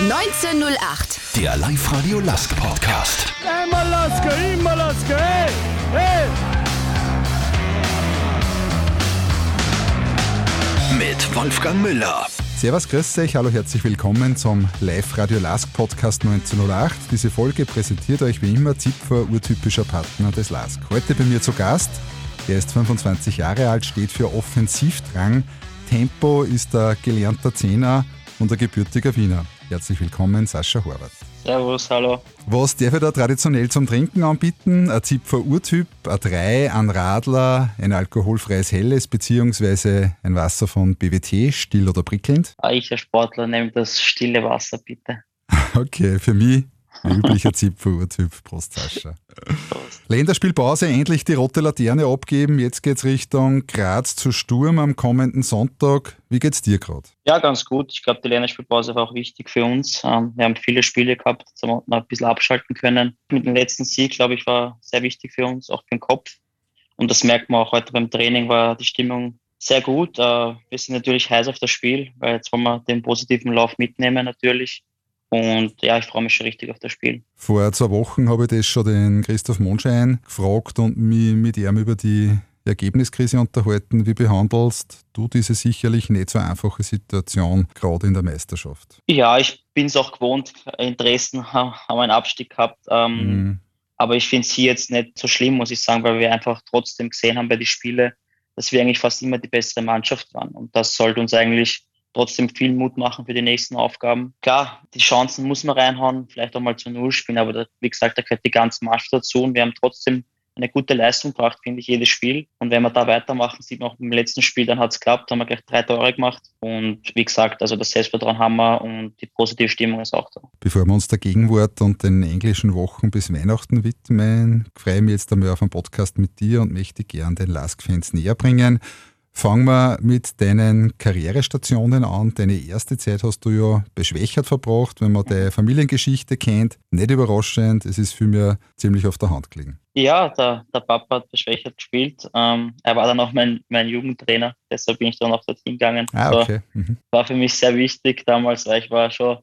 1908. Der Live-Radio Lask Podcast. Einmal Lasker, immer Lasker, hey, hey. Mit Wolfgang Müller. Servus, grüß euch, hallo, herzlich willkommen zum Live-Radio Lask Podcast 1908. Diese Folge präsentiert euch wie immer Zipfer, urtypischer Partner des Lask. Heute bei mir zu Gast, er ist 25 Jahre alt, steht für Offensivdrang. Tempo ist der gelernter Zehner und ein gebürtiger Wiener. Herzlich willkommen, Sascha Horvath. Servus, hallo. Was darf ich da traditionell zum Trinken anbieten? Ein Zipfer Urtyp, ein 3, ein Radler, ein alkoholfreies Helles beziehungsweise ein Wasser von BWT, still oder prickelnd? Ah, Ich als Sportler nehme das stille Wasser, bitte. Okay, für mich ein üblicher Zipfer Urtyp, Prost Sascha. Länderspielpause, endlich die rote Laterne abgeben. Jetzt geht's Richtung Graz zu Sturm am kommenden Sonntag. Wie geht's dir gerade? Ja, ganz gut. Ich glaube, die Länderspielpause war auch wichtig für uns. Ähm, Wir haben viele Spiele gehabt, jetzt haben wir ein bisschen abschalten können. Mit dem letzten Sieg, glaube ich, war sehr wichtig für uns, auch für den Kopf. Und das merkt man auch heute beim Training, war die Stimmung sehr gut. Äh, Wir sind natürlich heiß auf das Spiel, weil jetzt wollen wir den positiven Lauf mitnehmen natürlich. Und ja, ich freue mich schon richtig auf das Spiel. Vor zwei Wochen habe ich das schon den Christoph Monschein gefragt und mich mit ihm über die Ergebniskrise unterhalten. Wie behandelst du diese sicherlich nicht so einfache Situation, gerade in der Meisterschaft? Ja, ich bin es auch gewohnt. In Dresden ha- haben wir einen Abstieg gehabt. Ähm, Mhm. Aber ich finde es hier jetzt nicht so schlimm, muss ich sagen, weil wir einfach trotzdem gesehen haben bei den Spielen, dass wir eigentlich fast immer die bessere Mannschaft waren. Und das sollte uns eigentlich trotzdem viel Mut machen für die nächsten Aufgaben. Klar, die Chancen muss man reinhauen, vielleicht auch mal zu Null spielen, aber da, wie gesagt, da gehört die ganze Mannschaft dazu und wir haben trotzdem eine gute Leistung gebracht, finde ich, jedes Spiel. Und wenn wir da weitermachen, sieht man auch im letzten Spiel, dann hat es geklappt, haben wir gleich drei Tore gemacht. Und wie gesagt, also das Selbstvertrauen haben wir und die positive Stimmung ist auch da. Bevor wir uns der Gegenwart und den englischen Wochen bis Weihnachten widmen, freue ich mich jetzt einmal auf einen Podcast mit dir und möchte gern den Lask-Fans näher bringen. Fangen wir mit deinen Karrierestationen an. Deine erste Zeit hast du ja beschwächert verbracht, wenn man deine Familiengeschichte kennt. Nicht überraschend, es ist für mich ziemlich auf der Hand gelegen. Ja, der, der Papa hat beschwächert gespielt. Ähm, er war dann auch mein, mein Jugendtrainer, deshalb bin ich dann auch dorthin gegangen. Ah, okay. Mhm. war für mich sehr wichtig damals, weil ich war schon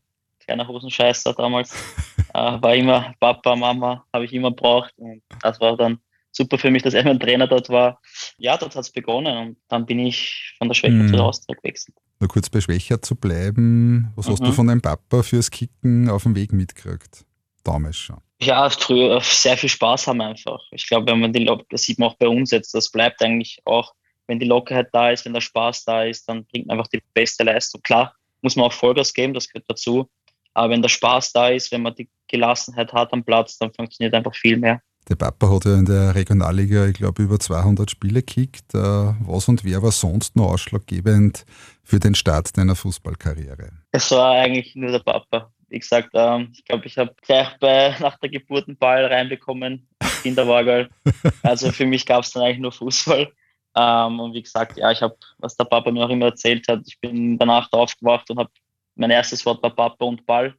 kleiner Hosenscheißer damals. äh, war immer Papa, Mama, habe ich immer braucht. Und das war dann super für mich, dass er mein Trainer dort war. Ja, dort hat es begonnen und dann bin ich von der Schwäche Mhm. zu der Austria gewechselt. Nur kurz bei Schwächer zu bleiben. Was hast Mhm. du von deinem Papa fürs Kicken auf dem Weg mitgekriegt? Damals schon. Ja, früher sehr viel Spaß haben einfach. Ich glaube, wenn man die Lock das sieht man auch bei uns jetzt, das bleibt eigentlich auch, wenn die Lockerheit da ist, wenn der Spaß da ist, dann bringt man einfach die beste Leistung. Klar, muss man auch Vollgas geben, das gehört dazu. Aber wenn der Spaß da ist, wenn man die Gelassenheit hat am Platz, dann funktioniert einfach viel mehr. Der Papa hat ja in der Regionalliga, ich glaube, über 200 Spiele gekickt. Äh, Was und wer war sonst noch ausschlaggebend für den Start deiner Fußballkarriere? Es war eigentlich nur der Papa. Wie gesagt, ähm, ich glaube, ich habe gleich bei, nach der Geburt einen Ball reinbekommen, Kinderwagen. Also für mich gab es dann eigentlich nur Fußball. Ähm, und wie gesagt, ja, ich habe, was der Papa mir auch immer erzählt hat, ich bin Nacht aufgewacht und habe mein erstes Wort war Papa und Ball.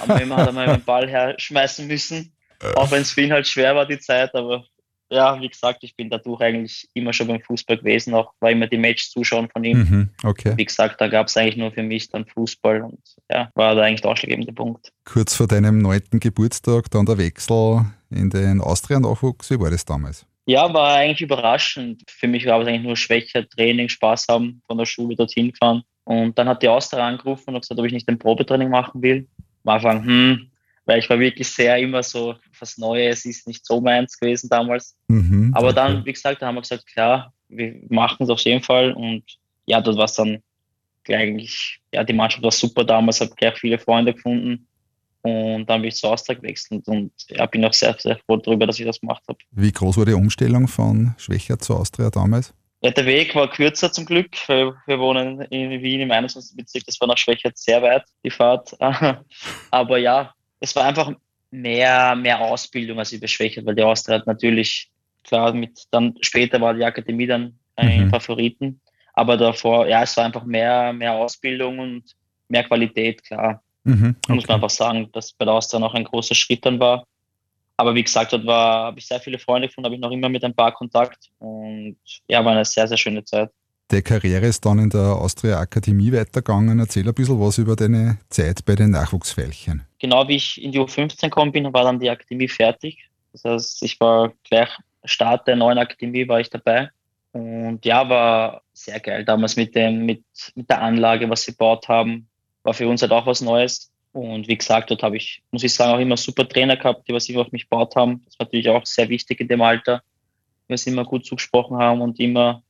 Aber immer hat er mal den Ball herschmeißen müssen, auch wenn es für ihn halt schwer war die Zeit. Aber ja, wie gesagt, ich bin dadurch eigentlich immer schon beim Fußball gewesen, auch war immer die Match zuschauen von ihm. Mhm, okay. Wie gesagt, da gab es eigentlich nur für mich dann Fußball und ja, war da eigentlich der ausschlaggebende Punkt. Kurz vor deinem neunten Geburtstag dann der Wechsel in den Austria-Nachwuchs. Wie war das damals? Ja, war eigentlich überraschend. Für mich war es eigentlich nur Schwäche, Training, Spaß haben, von der Schule dorthin fahren. Und dann hat die Austria angerufen und gesagt, ob ich nicht ein Probetraining machen will. Am Anfang, hm, weil ich war wirklich sehr immer so, was Neues ist nicht so meins gewesen damals. Mhm, Aber okay. dann, wie gesagt, da haben wir gesagt, klar, wir machen es auf jeden Fall. Und ja, dort war es dann gleich eigentlich, ja, die Mannschaft war super damals, habe gleich viele Freunde gefunden. Und dann bin ich zur Austria gewechselt und ja, bin auch sehr, sehr froh darüber, dass ich das gemacht habe. Wie groß war die Umstellung von Schwächer zu Austria damals? Ja, der Weg war kürzer zum Glück. weil Wir wohnen in Wien im 21. Bezirk. Das war nach Schwächert sehr weit, die Fahrt. Aber ja, es war einfach mehr, mehr Ausbildung als über Schwächert, weil die Austria hat natürlich, klar, mit dann später war die Akademie dann ein Mhm. Favoriten. Aber davor, ja, es war einfach mehr, mehr Ausbildung und mehr Qualität, klar. Mhm, Muss man okay. einfach sagen, dass bei der Austria noch ein großer Schritt dann war. Aber wie gesagt, dort war, habe ich sehr viele Freunde gefunden, habe ich noch immer mit ein paar Kontakt und ja, war eine sehr, sehr schöne Zeit. Die Karriere ist dann in der Austria Akademie weitergegangen. Erzähl ein bisschen was über deine Zeit bei den Nachwuchsveilchen. Genau wie ich in die U15 gekommen bin, war dann die Akademie fertig. Das heißt, ich war gleich Start der neuen Akademie war ich dabei. Und ja, war sehr geil damals mit dem, mit, mit der Anlage, was sie gebaut haben. War für uns halt auch was Neues. Und wie gesagt, dort habe ich, muss ich sagen, auch immer super Trainer gehabt, die was immer auf mich gebaut haben. Das war natürlich auch sehr wichtig in dem Alter. Wir es immer gut zugesprochen haben und immer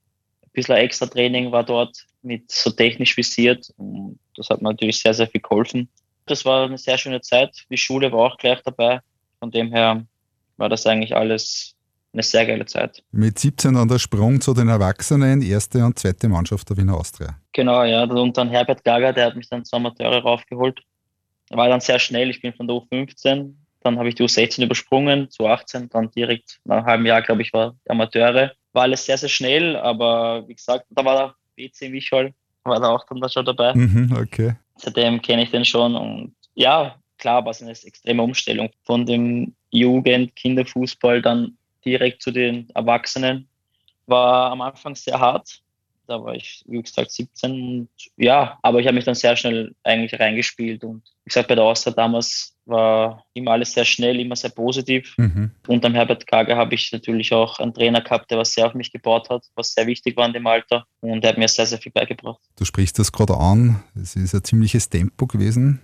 bisschen extra Training war dort mit so technisch visiert. Und das hat mir natürlich sehr, sehr viel geholfen. Das war eine sehr schöne Zeit. Die Schule war auch gleich dabei. Von dem her war das eigentlich alles eine sehr geile Zeit. Mit 17 dann der Sprung zu den Erwachsenen, erste und zweite Mannschaft der Wiener Austria. Genau, ja. Und dann Herbert Gager, der hat mich dann zu Amateure raufgeholt. War dann sehr schnell. Ich bin von der U15, dann habe ich die U16 übersprungen, zu 18, dann direkt nach einem halben Jahr, glaube ich, war Amateure. War alles sehr, sehr schnell, aber wie gesagt, da war der BC Michal, war da auch dann schon dabei. Mhm, okay. Seitdem kenne ich den schon und ja, klar war es eine extreme Umstellung von dem Jugend, Kinderfußball dann direkt zu den Erwachsenen. War am Anfang sehr hart. Da war ich, wie gesagt, 17 und ja, aber ich habe mich dann sehr schnell eigentlich reingespielt und wie gesagt, bei der Austria damals war immer alles sehr schnell, immer sehr positiv. Mhm. Und am Herbert Kager habe ich natürlich auch einen Trainer gehabt, der was sehr auf mich gebaut hat, was sehr wichtig war in dem Alter und der hat mir sehr, sehr viel beigebracht. Du sprichst das gerade an, es ist ein ziemliches Tempo gewesen,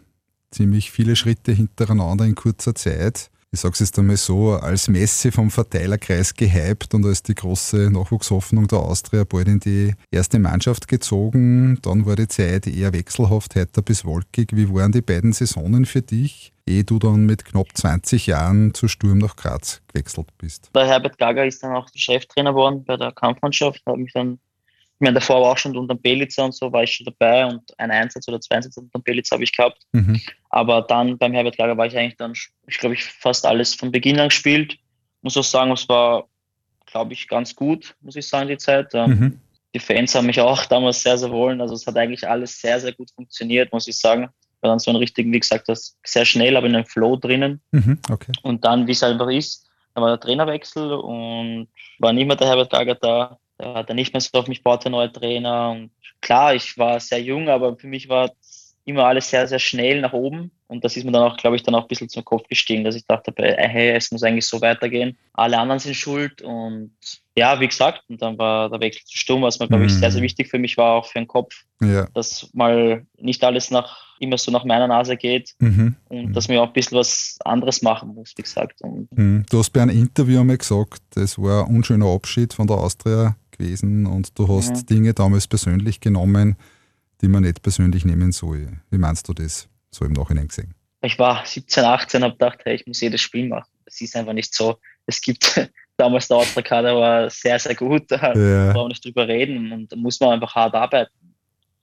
ziemlich viele Schritte hintereinander in kurzer Zeit ich sage es jetzt einmal so, als Messe vom Verteilerkreis gehypt und als die große Nachwuchshoffnung der Austria bald in die erste Mannschaft gezogen. Dann war die Zeit eher wechselhaft, heiter bis wolkig. Wie waren die beiden Saisonen für dich, ehe du dann mit knapp 20 Jahren zu Sturm nach Graz gewechselt bist? Der Herbert Gaga ist dann auch Cheftrainer geworden bei der Kampfmannschaft, habe mich dann ich meine, davor war auch schon unter Belitzer und so war ich schon dabei und ein Einsatz oder zwei Einsätze unter Belitzer habe ich gehabt. Mhm. Aber dann beim Herbert Lager war ich eigentlich dann, ich glaube, ich fast alles von Beginn an gespielt. Muss auch sagen, es war, glaube ich, ganz gut, muss ich sagen, die Zeit. Ähm, mhm. Die Fans haben mich auch damals sehr, sehr wollen. Also es hat eigentlich alles sehr, sehr gut funktioniert, muss ich sagen. War dann so ein richtigen, wie gesagt, das sehr schnell, aber in einem Flow drinnen. Mhm, okay. Und dann, wie es einfach ist, da war der Trainerwechsel und war nicht mehr der Herbert Gager da da hat er nicht mehr so auf mich baut, der neue Trainer. Und klar, ich war sehr jung, aber für mich war immer alles sehr, sehr schnell nach oben. Und das ist mir dann auch, glaube ich, dann auch ein bisschen zum Kopf gestiegen, dass ich dachte, hey, es muss eigentlich so weitergehen. Alle anderen sind schuld. Und ja, wie gesagt, und dann war der Wechsel zu Sturm, was mir, glaube ich, sehr, sehr mhm. wichtig für mich war, auch für den Kopf. Ja. Dass mal nicht alles nach immer so nach meiner Nase geht mhm. und mhm. dass man auch ein bisschen was anderes machen muss, wie gesagt. Mhm. Du hast bei einem Interview einmal gesagt, das war ein unschöner Abschied von der Austria gewesen und du hast ja. Dinge damals persönlich genommen, die man nicht persönlich nehmen soll. Wie meinst du das so im Nachhinein gesehen? Ich war 17, 18, habe gedacht, hey, ich muss jedes Spiel machen. Es ist einfach nicht so. Es gibt damals der Austria-Kader war sehr, sehr gut, da ja. brauchen wir nicht drüber reden und da muss man einfach hart arbeiten.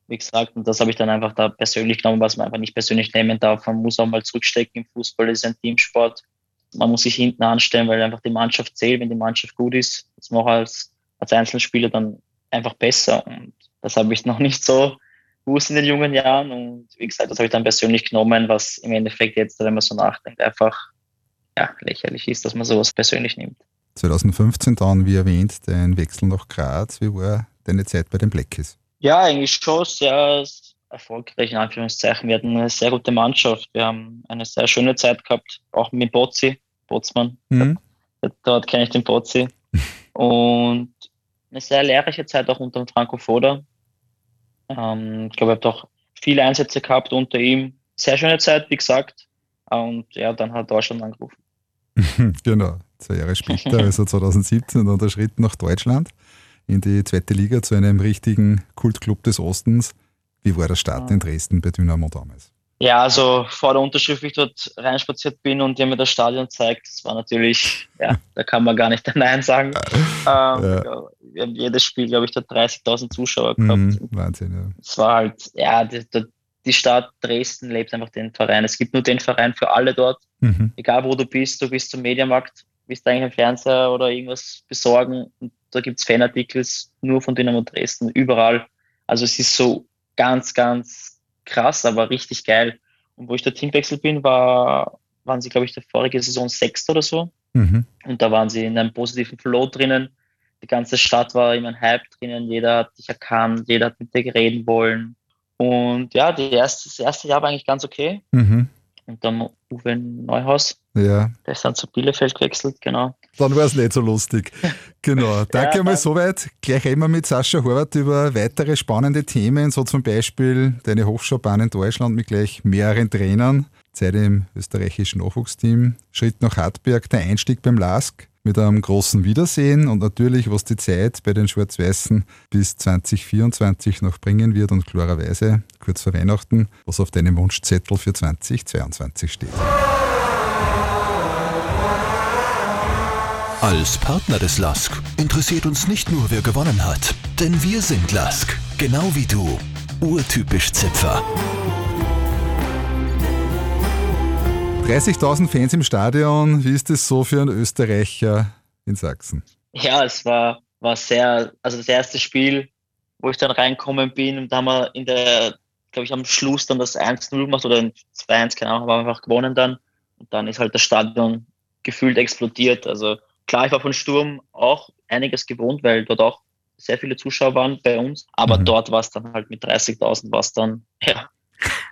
Wie gesagt, und das habe ich dann einfach da persönlich genommen, was man einfach nicht persönlich nehmen darf. Man muss auch mal zurückstecken im Fußball, das ist ein Teamsport. Man muss sich hinten anstellen, weil einfach die Mannschaft zählt, wenn die Mannschaft gut ist. Das macht als als Einzelspieler dann einfach besser. Und das habe ich noch nicht so gewusst in den jungen Jahren. Und wie gesagt, das habe ich dann persönlich genommen, was im Endeffekt jetzt, wenn man so nachdenkt, einfach ja, lächerlich ist, dass man sowas persönlich nimmt. 2015 dann, wie erwähnt, dein Wechsel nach Graz. Wie war deine Zeit bei den Blackies? Ja, eigentlich schon sehr erfolgreich, in Anführungszeichen. Wir hatten eine sehr gute Mannschaft. Wir haben eine sehr schöne Zeit gehabt, auch mit Bozzi, Botzmann. Mhm. Dort kenne ich den Bozzi. Und eine sehr lehrreiche Zeit auch unter Franco Foda. Ähm, ich glaube, er hat auch viele Einsätze gehabt unter ihm. Sehr schöne Zeit, wie gesagt. Und ja, dann hat Deutschland angerufen. genau, zwei Jahre später, also 2017, dann der Schritt nach Deutschland in die zweite Liga zu einem richtigen Kultclub des Ostens. Wie war der Start in Dresden bei Dynamo damals? Ja, also vor der Unterschrift, wie ich dort reinspaziert bin und der mir das Stadion zeigt, das war natürlich, ja, da kann man gar nicht Nein sagen. Ähm, ja. Wir haben jedes Spiel, glaube ich, dort 30.000 Zuschauer gehabt. Mhm, Wahnsinn, ja. Es war halt, ja, die, die, Stadt Dresden lebt einfach den Verein. Es gibt nur den Verein für alle dort. Mhm. Egal wo du bist, du bist zum Mediamarkt, willst eigentlich einen Fernseher oder irgendwas besorgen und da gibt es Fanartikels nur von Dynamo Dresden, überall. Also es ist so ganz, ganz krass, aber richtig geil. Und wo ich dort hinwechselt bin, war, waren sie, glaube ich, der vorige Saison Sechster oder so. Mhm. Und da waren sie in einem positiven Flow drinnen. die ganze Stadt war immer ein Hype drinnen, jeder hat dich erkannt, jeder hat mit dir reden wollen. Und ja, die erste, das erste Jahr war eigentlich ganz okay. Mhm. Und dann Uwe Neuhaus, Ja, der ist dann zu Bielefeld gewechselt, genau. dann war es nicht so lustig. Genau. Danke Ja, mal soweit. Gleich reden wir mit Sascha Horvath über weitere spannende Themen, so zum Beispiel deine Hochschaubahn in Deutschland mit gleich mehreren Trainern, Zeit im österreichischen Nachwuchsteam, Schritt nach Hartberg, der Einstieg beim LASK mit einem großen Wiedersehen und natürlich, was die Zeit bei den Schwarz-Weißen bis 2024 noch bringen wird und klarerweise kurz vor Weihnachten, was auf deinem Wunschzettel für 2022 steht. Als Partner des LASK interessiert uns nicht nur, wer gewonnen hat, denn wir sind LASK, genau wie du. Urtypisch Zipfer. 30.000 Fans im Stadion, wie ist es so für einen Österreicher in Sachsen? Ja, es war, war sehr, also das erste Spiel, wo ich dann reinkommen bin und da haben wir in der, glaube ich, am Schluss dann das 1-0 gemacht oder ein 2-1, keine Ahnung, haben wir einfach gewonnen dann. Und dann ist halt das Stadion gefühlt explodiert. Also klar, ich war von Sturm auch einiges gewohnt, weil dort auch sehr viele Zuschauer waren bei uns. Aber Mhm. dort war es dann halt mit 30.000 war es dann, ja,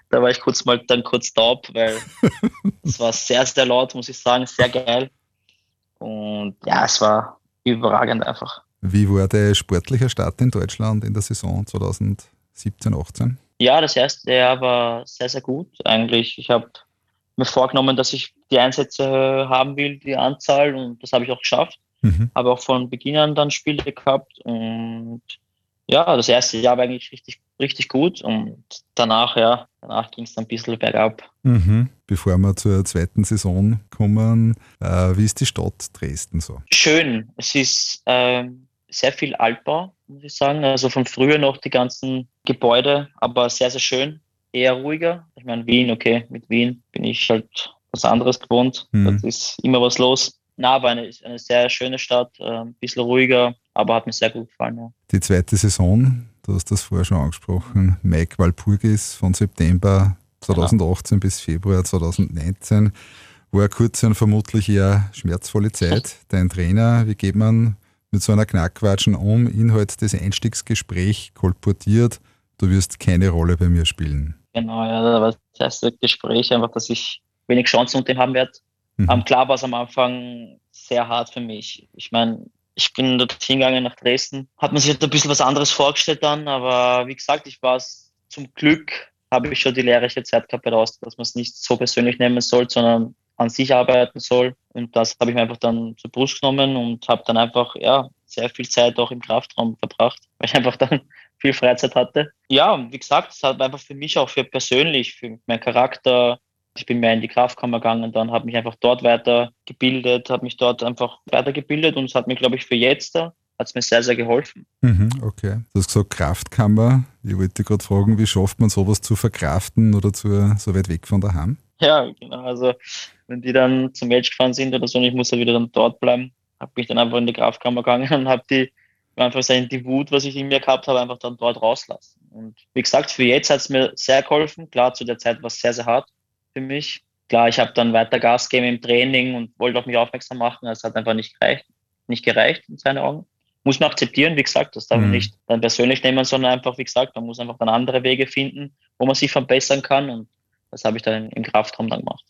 da war ich kurz mal dann kurz taub, weil es war sehr, sehr laut, muss ich sagen, sehr geil. Und ja, es war überragend einfach. Wie war der sportliche Start in Deutschland in der Saison 2017, 18? Ja, das erste Jahr war sehr, sehr gut eigentlich. Ich habe mir vorgenommen, dass ich die Einsätze haben will, die Anzahl, und das habe ich auch geschafft. Mhm. Habe auch von Beginn an dann Spiele gehabt und ja, das erste Jahr war eigentlich richtig, richtig gut und danach, ja, danach ging es dann ein bisschen bergab. Mhm. Bevor wir zur zweiten Saison kommen, äh, wie ist die Stadt Dresden so? Schön. Es ist ähm, sehr viel Altbau, muss ich sagen. Also von früher noch die ganzen Gebäude, aber sehr, sehr schön. Eher ruhiger. Ich meine, Wien, okay, mit Wien bin ich halt was anderes gewohnt. Mhm. Das ist immer was los. Na, aber eine, eine sehr schöne Stadt, äh, ein bisschen ruhiger, aber hat mir sehr gut gefallen. Ja. Die zweite Saison, du hast das vorher schon angesprochen, Mike Walpurgis von September 2018 bis Februar 2019 war kurz und vermutlich eher schmerzvolle Zeit. Dein Trainer, wie geht man mit so einer Knackwatschen um? Inhalt des Einstiegsgesprächs kolportiert, du wirst keine Rolle bei mir spielen. Genau, ja, da war das erste Gespräch einfach, dass ich wenig Chancen unter ihm haben werde. Mhm. Ähm, klar war es am Anfang sehr hart für mich. Ich meine, ich bin dort hingegangen nach Dresden, hat man sich halt ein bisschen was anderes vorgestellt dann, aber wie gesagt, ich war es zum Glück, habe ich schon die lehrreiche Zeit gehabt bei dass man es nicht so persönlich nehmen soll, sondern an sich arbeiten soll. Und das habe ich mir einfach dann zur Brust genommen und habe dann einfach, ja, sehr viel Zeit auch im Kraftraum verbracht, weil ich einfach dann viel Freizeit hatte. Ja, wie gesagt, es hat einfach für mich auch für persönlich, für meinen Charakter, ich bin mehr in die Kraftkammer gegangen, dann habe mich einfach dort weitergebildet, habe mich dort einfach weitergebildet und es hat mir, glaube ich, für jetzt da, hat es mir sehr, sehr geholfen. Mhm, okay. Du hast gesagt Kraftkammer. Ich wollte gerade fragen, wie schafft man sowas zu verkraften oder zu, so weit weg von daheim? Ja, genau. Also wenn die dann zum Match gefahren sind oder so und ich muss ja wieder dann dort bleiben, habe ich dann einfach in die Kraftkammer gegangen und habe die einfach sein, die Wut, was ich in mir gehabt habe, einfach dann dort rauslassen. Und wie gesagt, für jetzt hat es mir sehr geholfen. Klar, zu der Zeit war es sehr, sehr hart für mich. Klar, ich habe dann weiter Gas gegeben im Training und wollte auf mich aufmerksam machen. Es hat einfach nicht gereicht, nicht gereicht in seinen Augen. Muss man akzeptieren, wie gesagt, das darf man Mhm. nicht dann persönlich nehmen, sondern einfach, wie gesagt, man muss einfach dann andere Wege finden, wo man sich verbessern kann. Und das habe ich dann im Kraftraum dann gemacht.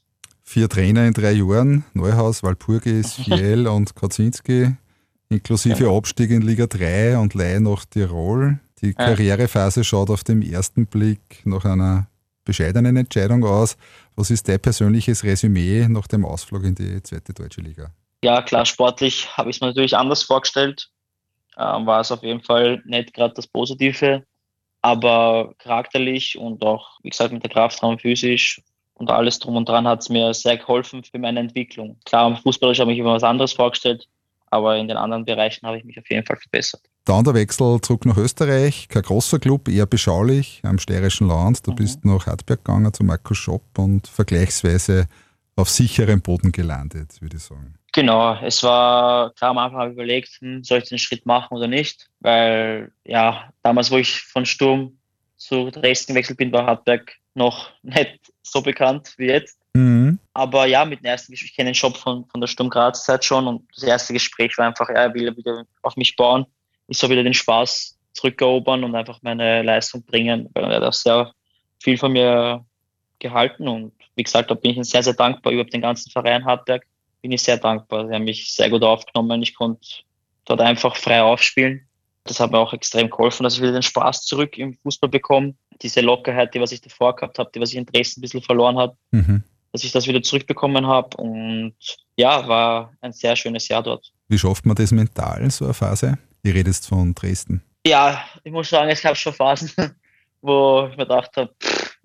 Vier Trainer in drei Jahren, Neuhaus, Walpurgis, Fiel und Kaczynski, inklusive Genau. Abstieg in Liga 3 und Leihe nach Tirol. Die Karrierephase schaut auf den ersten Blick nach einer bescheidenen Entscheidung aus. Was ist dein persönliches Resümee nach dem Ausflug in die zweite deutsche Liga? Ja, klar, sportlich habe ich es mir natürlich anders vorgestellt. Ähm, war es auf jeden Fall nicht gerade das Positive, aber charakterlich und auch, wie gesagt, mit der Kraftraum physisch und alles drum und dran hat es mir sehr geholfen für meine Entwicklung. Klar, am Fußballisch habe ich immer was anderes vorgestellt, aber in den anderen Bereichen habe ich mich auf jeden Fall verbessert. Dann der Wechsel zurück nach Österreich, kein großer Club, eher beschaulich am steirischen Land. Du Mhm. bist nach Hartberg gegangen zu Markus Schopp und vergleichsweise auf sicherem Boden gelandet, würde ich sagen. Genau, es war klar am Anfang habe ich überlegt, hm, soll ich den Schritt machen oder nicht, weil ja, damals, wo ich von Sturm zu Dresden gewechselt bin, war Hartberg noch nicht so bekannt wie jetzt. Mhm. Aber ja, mit dem ersten Gespräch, ich kenne den Job von, von der Sturm Graz Zeit schon und das erste Gespräch war einfach, er will wieder auf mich bauen. Ich soll wieder den Spaß zurückerobern und einfach meine Leistung bringen, weil er hat sehr viel von mir gehalten und wie gesagt, da bin ich sehr, sehr dankbar über den ganzen Verein Hartberg. Bin ich sehr dankbar. Sie haben mich sehr gut aufgenommen. Ich konnte dort einfach frei aufspielen. Das hat mir auch extrem geholfen, dass ich wieder den Spaß zurück im Fußball bekomme. Diese Lockerheit, die was ich davor gehabt habe, die was ich in Dresden ein bisschen verloren habe, mhm. Dass ich das wieder zurückbekommen habe. Und ja, war ein sehr schönes Jahr dort. Wie schafft man das mental, so eine Phase? Ihr redest von Dresden. Ja, ich muss sagen, es gab schon Phasen, wo ich mir gedacht habe,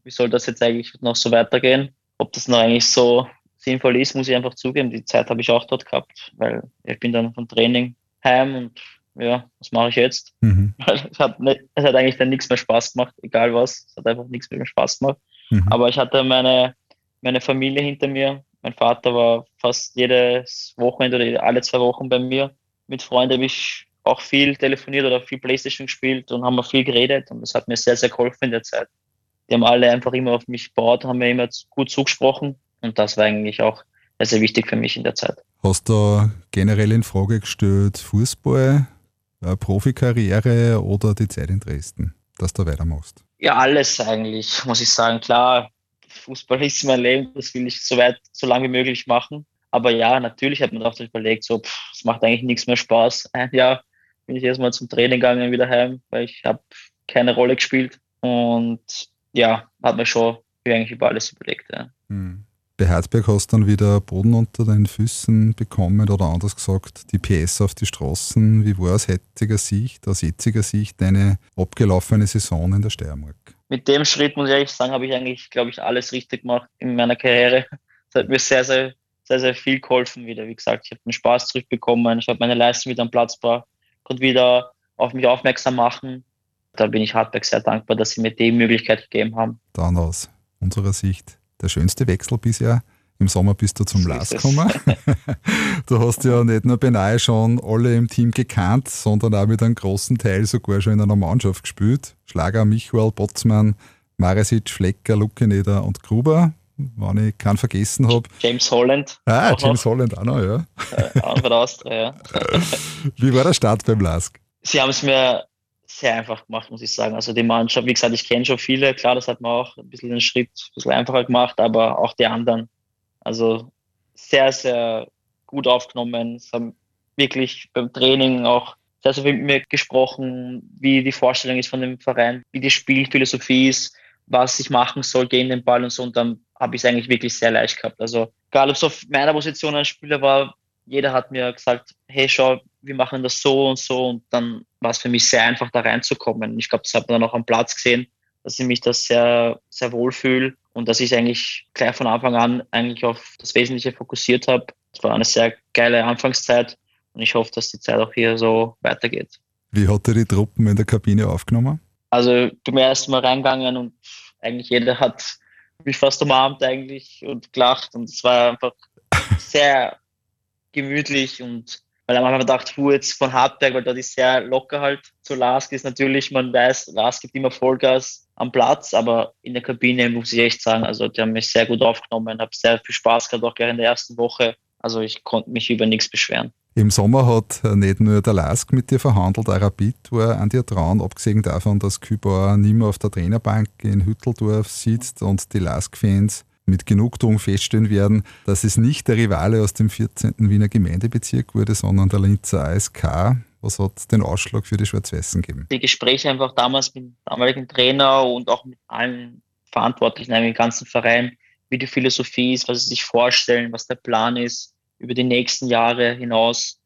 wie soll das jetzt eigentlich noch so weitergehen? Ob das noch eigentlich so sinnvoll ist, muss ich einfach zugeben. Die Zeit habe ich auch dort gehabt, weil ich bin dann vom Training heim und ja, was mache ich jetzt? Mhm. Es, hat nicht, es hat eigentlich dann nichts mehr Spaß gemacht, egal was. Es hat einfach nichts mehr Spaß gemacht. Mhm. Aber ich hatte meine, meine Familie hinter mir. Mein Vater war fast jedes Wochenende oder alle zwei Wochen bei mir. Mit Freunden habe ich auch viel telefoniert oder viel Playstation gespielt und haben wir viel geredet und das hat mir sehr, sehr geholfen in der Zeit. Die haben alle einfach immer auf mich gebaut, haben mir immer gut zugesprochen und das war eigentlich auch sehr, sehr wichtig für mich in der Zeit. Hast du generell in Frage gestellt, Fußball, Profikarriere oder die Zeit in Dresden, dass du weitermachst? Ja, alles eigentlich, muss ich sagen. Klar, Fußball ist mein Leben, das will ich so weit, so lange wie möglich machen. Aber ja, natürlich hat man auch überlegt, so, es macht eigentlich nichts mehr Spaß. Ein Jahr bin ich erstmal zum Training gegangen, wieder heim, weil ich habe keine Rolle gespielt. Und ja, hat mir schon eigentlich über alles überlegt. Ja. Hm. Bei Herzberg hast du dann wieder Boden unter deinen Füßen bekommen oder anders gesagt, die PS auf die Straßen. Wie war aus heutiger Sicht, aus jetziger Sicht deine abgelaufene Saison in der Steiermark? Mit dem Schritt, muss ich ehrlich sagen, habe ich eigentlich, glaube ich, alles richtig gemacht in meiner Karriere. Das hat mir sehr, sehr, sehr, sehr viel geholfen wieder. Wie gesagt, ich habe den Spaß zurückbekommen, ich habe meine Leistung wieder am Platz gebracht und wieder auf mich aufmerksam machen. Da bin ich Hartberg sehr dankbar, dass sie mir die Möglichkeit gegeben haben. Dann aus unserer Sicht der schönste Wechsel bisher. Im Sommer bist du zum LAS gekommen. du hast ja nicht nur beinahe schon alle im Team gekannt, sondern auch mit einem großen Teil sogar schon in einer Mannschaft gespielt. Schlager Michael, Botzmann, Maresic, Flecker, Luckeneder und Gruber, wenn ich keinen vergessen habe. James Holland. Ah, James noch. Holland auch noch, ja. Äh, auch von Austria, ja. Wie war der Start beim LASK? Sie haben es mir sehr einfach gemacht, muss ich sagen. Also die Mannschaft, wie gesagt, ich kenne schon viele, klar, das hat man auch ein bisschen den Schritt ein bisschen einfacher gemacht, aber auch die anderen. Also sehr, sehr gut aufgenommen. Es haben wirklich beim Training auch sehr, sehr viel mit mir gesprochen, wie die Vorstellung ist von dem Verein, wie die Spielphilosophie ist, was ich machen soll gegen den Ball und so. Und dann habe ich es eigentlich wirklich sehr leicht gehabt. Also egal, ob es auf meiner Position ein Spieler war, jeder hat mir gesagt, hey, schau, wir machen das so und so. Und dann war es für mich sehr einfach, da reinzukommen. Ich glaube, das hat man dann auch am Platz gesehen, dass ich mich da sehr, sehr wohl fühle und dass ich eigentlich gleich von Anfang an eigentlich auf das Wesentliche fokussiert habe. Es war eine sehr geile Anfangszeit und ich hoffe, dass die Zeit auch hier so weitergeht. Wie hat er die Truppen in der Kabine aufgenommen? Also, ich bin erst mal reingegangen und eigentlich jeder hat mich fast umarmt eigentlich und gelacht und es war einfach sehr gemütlich und weil am Anfang gedacht, hu, jetzt von Hartberg, weil dort ist sehr locker halt. Zu Lask ist natürlich, man weiß, Lask gibt immer Vollgas am Platz, aber in der Kabine muss ich echt sagen, also die haben mich sehr gut aufgenommen, habe sehr viel Spaß gehabt, auch gerne in der ersten Woche. Also ich konnte mich über nichts beschweren. Im Sommer hat nicht nur der Lask mit dir verhandelt, auch Rapid war an dir dran, abgesehen davon, dass Kübauer nicht mehr auf der Trainerbank in Hütteldorf sitzt und die Lask-Fans mit Genugtuung feststellen werden, dass es nicht der Rivale aus dem 14. Wiener Gemeindebezirk wurde, sondern der Linzer ASK. Was hat den Ausschlag für die Schwarz-Weißen gegeben? Die Gespräche einfach damals mit dem damaligen Trainer und auch mit allen Verantwortlichen im ganzen Verein, wie die Philosophie ist, was sie sich vorstellen, was der Plan ist über die nächsten Jahre hinaus.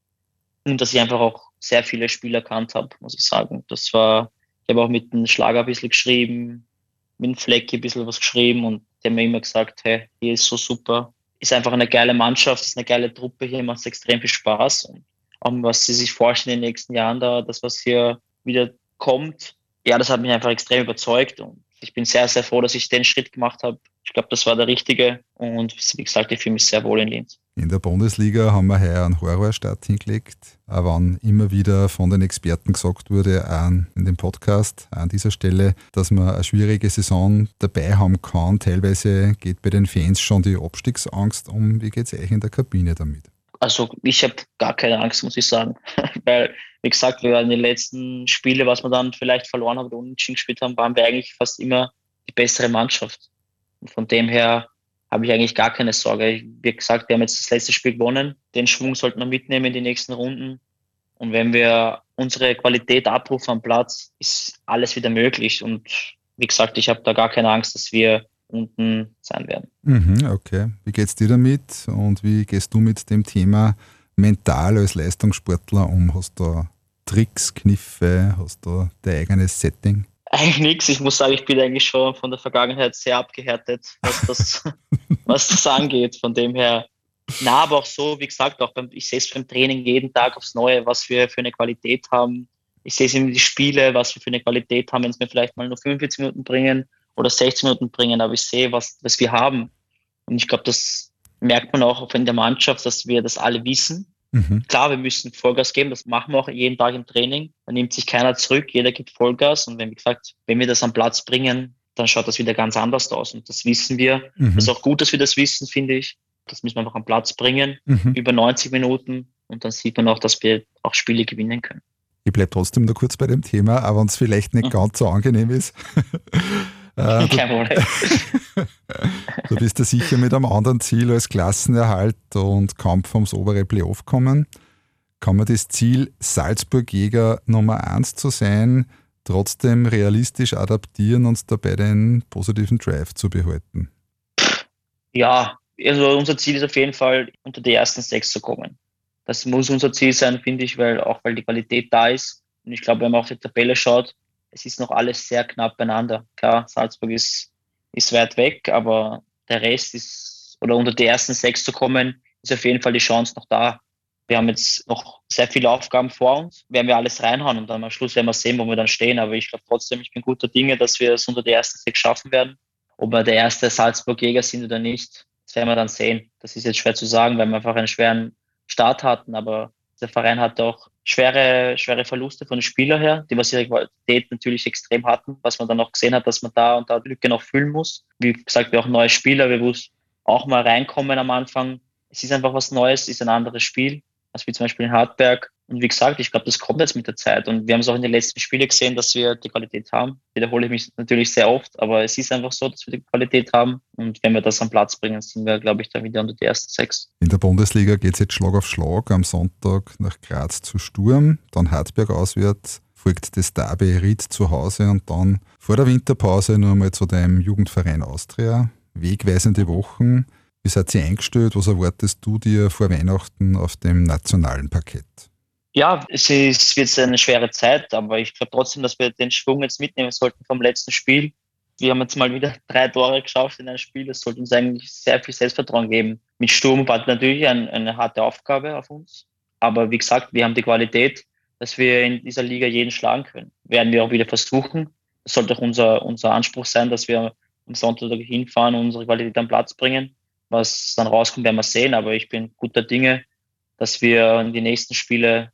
Und dass ich einfach auch sehr viele Spieler erkannt habe, muss ich sagen. Das war, ich habe auch mit dem Schlager ein bisschen geschrieben, mit dem Fleck ein bisschen was geschrieben und haben mir immer gesagt, hey, hier ist so super. Ist einfach eine geile Mannschaft, ist eine geile Truppe, hier macht es extrem viel Spaß. Und auch was sie sich vorstellen in den nächsten Jahren da, das, was hier wieder kommt, ja, das hat mich einfach extrem überzeugt. Und ich bin sehr, sehr froh, dass ich den Schritt gemacht habe. Ich glaube, das war der richtige und wie gesagt, ich fühle mich sehr wohl in Linz. In der Bundesliga haben wir heuer einen Horrorstart hingelegt, auch wenn immer wieder von den Experten gesagt wurde, auch in dem Podcast, an dieser Stelle, dass man eine schwierige Saison dabei haben kann. Teilweise geht bei den Fans schon die Abstiegsangst um. Wie geht es euch in der Kabine damit? Also ich habe gar keine Angst, muss ich sagen. Weil, wie gesagt, wir in den letzten Spielen, was wir dann vielleicht verloren haben oder unentschieden gespielt haben, waren wir eigentlich fast immer die bessere Mannschaft. Von dem her habe ich eigentlich gar keine Sorge. Wie gesagt, wir haben jetzt das letzte Spiel gewonnen. Den Schwung sollten wir mitnehmen in die nächsten Runden. Und wenn wir unsere Qualität abrufen am Platz, ist alles wieder möglich. Und wie gesagt, ich habe da gar keine Angst, dass wir unten sein werden. Mhm, okay. Wie geht's dir damit und wie gehst du mit dem Thema mental als Leistungssportler um? Hast du Tricks, Kniffe, hast du dein eigenes Setting? Eigentlich nichts. Ich muss sagen, ich bin eigentlich schon von der Vergangenheit sehr abgehärtet, was das, was das angeht. Von dem her, na, aber auch so, wie gesagt, auch beim, ich sehe es beim Training jeden Tag aufs Neue, was wir für eine Qualität haben. Ich sehe es in die Spiele, was wir für eine Qualität haben, wenn es mir vielleicht mal nur 45 Minuten bringen oder 60 Minuten bringen, aber ich sehe, was, was wir haben. Und ich glaube, das merkt man auch in der Mannschaft, dass wir das alle wissen Mhm. Klar, wir müssen Vollgas geben, das machen wir auch jeden Tag im Training. Da nimmt sich keiner zurück, jeder gibt Vollgas. Und wenn, wie gesagt, wenn wir das am Platz bringen, dann schaut das wieder ganz anders aus. Und das wissen wir. Mhm. Das ist auch gut, dass wir das wissen, finde ich. Das müssen wir einfach am Platz bringen, mhm. über 90 Minuten. Und dann sieht man auch, dass wir auch Spiele gewinnen können. Ich bleibe trotzdem noch kurz bei dem Thema, aber wenn es vielleicht nicht mhm. ganz so angenehm ist. Äh, Kein Problem. du bist ja sicher mit einem anderen Ziel als Klassenerhalt und Kampf ums obere Playoff kommen. Kann man das Ziel, Salzburg-Jäger Nummer 1 zu sein, trotzdem realistisch adaptieren und dabei den positiven Drive zu behalten? Ja, also unser Ziel ist auf jeden Fall, unter die ersten sechs zu kommen. Das muss unser Ziel sein, finde ich, weil auch weil die Qualität da ist. Und ich glaube, wenn man auf die Tabelle schaut, es ist noch alles sehr knapp beieinander. Klar, Salzburg ist, ist weit weg, aber der Rest ist, oder unter die ersten sechs zu kommen, ist auf jeden Fall die Chance noch da. Wir haben jetzt noch sehr viele Aufgaben vor uns, werden wir alles reinhauen und dann am Schluss werden wir sehen, wo wir dann stehen. Aber ich glaube trotzdem, ich bin guter Dinge, dass wir es unter die ersten sechs schaffen werden. Ob wir der erste Salzburg-Jäger sind oder nicht, das werden wir dann sehen. Das ist jetzt schwer zu sagen, weil wir einfach einen schweren Start hatten, aber der Verein hat auch schwere, schwere Verluste von den Spielern her, die was ihre Qualität natürlich extrem hatten, was man dann auch gesehen hat, dass man da und da die Lücke noch füllen muss. Wie gesagt, wir auch neue Spieler, wir muss auch mal reinkommen am Anfang. Es ist einfach was Neues, ist ein anderes Spiel, als wie zum Beispiel in Hartberg. Und wie gesagt, ich glaube, das kommt jetzt mit der Zeit. Und wir haben es auch in den letzten Spielen gesehen, dass wir die Qualität haben. Wiederhole ich mich natürlich sehr oft, aber es ist einfach so, dass wir die Qualität haben. Und wenn wir das am Platz bringen, sind wir, glaube ich, dann wieder unter die ersten sechs. In der Bundesliga geht es jetzt Schlag auf Schlag. Am Sonntag nach Graz zu Sturm, dann Hartberg auswärts, folgt das Derby Ried zu Hause und dann vor der Winterpause nur mal zu deinem Jugendverein Austria. Wegweisende Wochen. Wie seid ihr eingestellt? Was erwartest du dir vor Weihnachten auf dem nationalen Parkett? Ja, es jetzt eine schwere Zeit, aber ich glaube trotzdem, dass wir den Schwung jetzt mitnehmen sollten vom letzten Spiel. Wir haben jetzt mal wieder drei Tore geschafft in einem Spiel. Das sollte uns eigentlich sehr viel Selbstvertrauen geben. Mit Sturm war natürlich ein, eine harte Aufgabe auf uns. Aber wie gesagt, wir haben die Qualität, dass wir in dieser Liga jeden schlagen können. Werden wir auch wieder versuchen. Das sollte auch unser, unser Anspruch sein, dass wir am Sonntag hinfahren und unsere Qualität am Platz bringen. Was dann rauskommt, werden wir sehen. Aber ich bin guter Dinge, dass wir in die nächsten Spiele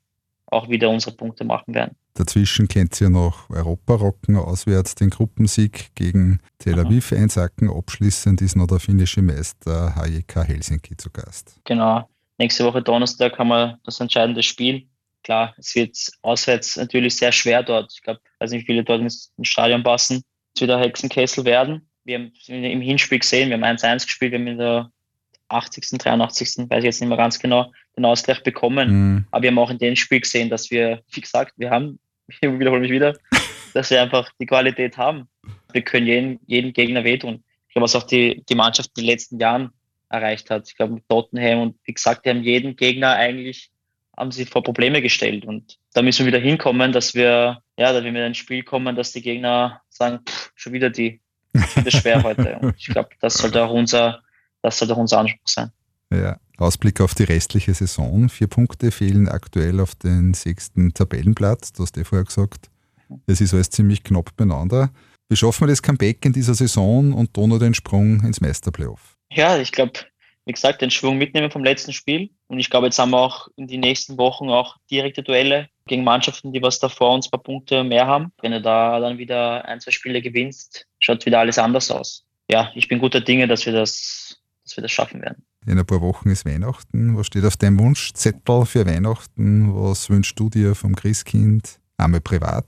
auch wieder unsere Punkte machen werden. Dazwischen kennt ihr noch Europa rocken, auswärts den Gruppensieg gegen Tel Aviv mhm. einsacken. Abschließend ist noch der finnische Meister HJK Helsinki zu Gast. Genau. Nächste Woche Donnerstag haben wir das entscheidende Spiel. Klar, es wird auswärts natürlich sehr schwer dort. Ich glaube, weiß nicht, wie viele dort ins Stadion passen. Es wird ein Hexenkessel werden. Wir haben im Hinspiel gesehen, wir haben 1-1 gespielt, wir haben in der 80., 83., weiß ich jetzt nicht mehr ganz genau, den Ausgleich bekommen. Mhm. Aber wir haben auch in dem Spiel gesehen, dass wir, wie gesagt, wir haben, ich wiederhole mich wieder, dass wir einfach die Qualität haben. Wir können jeden, jeden Gegner wehtun. Ich glaube, was auch die, die Mannschaft in den letzten Jahren erreicht hat. Ich glaube, mit Tottenham und wie gesagt, die haben jeden Gegner eigentlich haben sie vor Probleme gestellt. Und da müssen wir wieder hinkommen, dass wir, ja, dass wir mit ein Spiel kommen, dass die Gegner sagen, pff, schon wieder die, das ist schwer heute. Und ich glaube, das sollte auch unser, das sollte auch unser Anspruch sein. Ja. Ausblick auf die restliche Saison. Vier Punkte fehlen aktuell auf den sechsten Tabellenplatz. Du hast eh vorher gesagt, es ist alles ziemlich knapp beieinander. Wie schaffen wir das Comeback in dieser Saison und dann noch den Sprung ins Meisterplayoff? Ja, ich glaube, wie gesagt, den Schwung mitnehmen vom letzten Spiel. Und ich glaube, jetzt haben wir auch in den nächsten Wochen auch direkte Duelle gegen Mannschaften, die was da vor uns ein paar Punkte mehr haben. Wenn du da dann wieder ein, zwei Spiele gewinnst, schaut wieder alles anders aus. Ja, ich bin guter Dinge, dass wir das, dass wir das schaffen werden. In ein paar Wochen ist Weihnachten. Was steht auf deinem Wunschzettel für Weihnachten? Was wünschst du dir vom Christkind? Einmal privat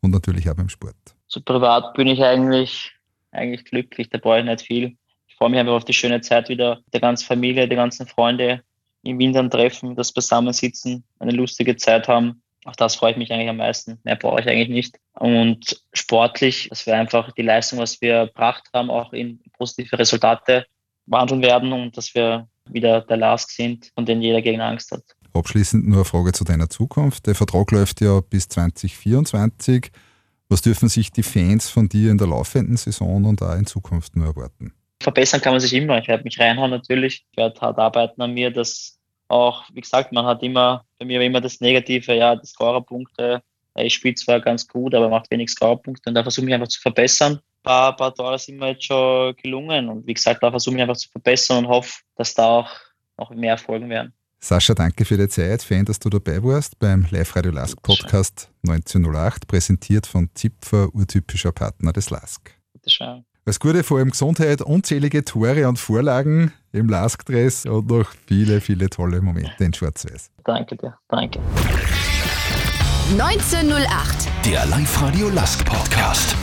und natürlich auch beim Sport. So privat bin ich eigentlich, eigentlich glücklich. Da brauche ich nicht viel. Ich freue mich einfach auf die schöne Zeit wieder der ganzen Familie, der ganzen Freunde im Winter treffen, das Beisammensitzen, eine lustige Zeit haben. Auf das freue ich mich eigentlich am meisten. Mehr brauche ich eigentlich nicht. Und sportlich, dass wir einfach die Leistung, was wir erbracht haben, auch in positive Resultate wandeln werden und dass wir wieder der Lask sind, von dem jeder gegen Angst hat. Abschließend nur eine Frage zu deiner Zukunft. Der Vertrag läuft ja bis 2024. Was dürfen sich die Fans von dir in der laufenden Saison und auch in Zukunft nur erwarten? Verbessern kann man sich immer. Ich werde mich reinhauen natürlich. Ich werde hart arbeiten an mir, dass auch, wie gesagt, man hat immer, bei mir immer das Negative, ja, die Scorerpunkte. Ich spiele zwar ganz gut, aber macht wenig Scorerpunkte und da versuche ich einfach zu verbessern paar, paar Tore sind mir jetzt schon gelungen. Und wie gesagt, da versuche ich einfach zu verbessern und hoffe, dass da auch noch mehr Erfolgen werden. Sascha, danke für die Zeit. Fan, dass du dabei warst beim Live-Radio Lask Podcast 1908, präsentiert von Zipfer, urtypischer Partner des Lask. Bitteschön. Alles Gute, vor allem Gesundheit, unzählige Tore und Vorlagen im Lask-Dress und noch viele, viele tolle Momente in Schwarz-Weiß. Danke dir, danke. 1908, der Live-Radio Lask Podcast.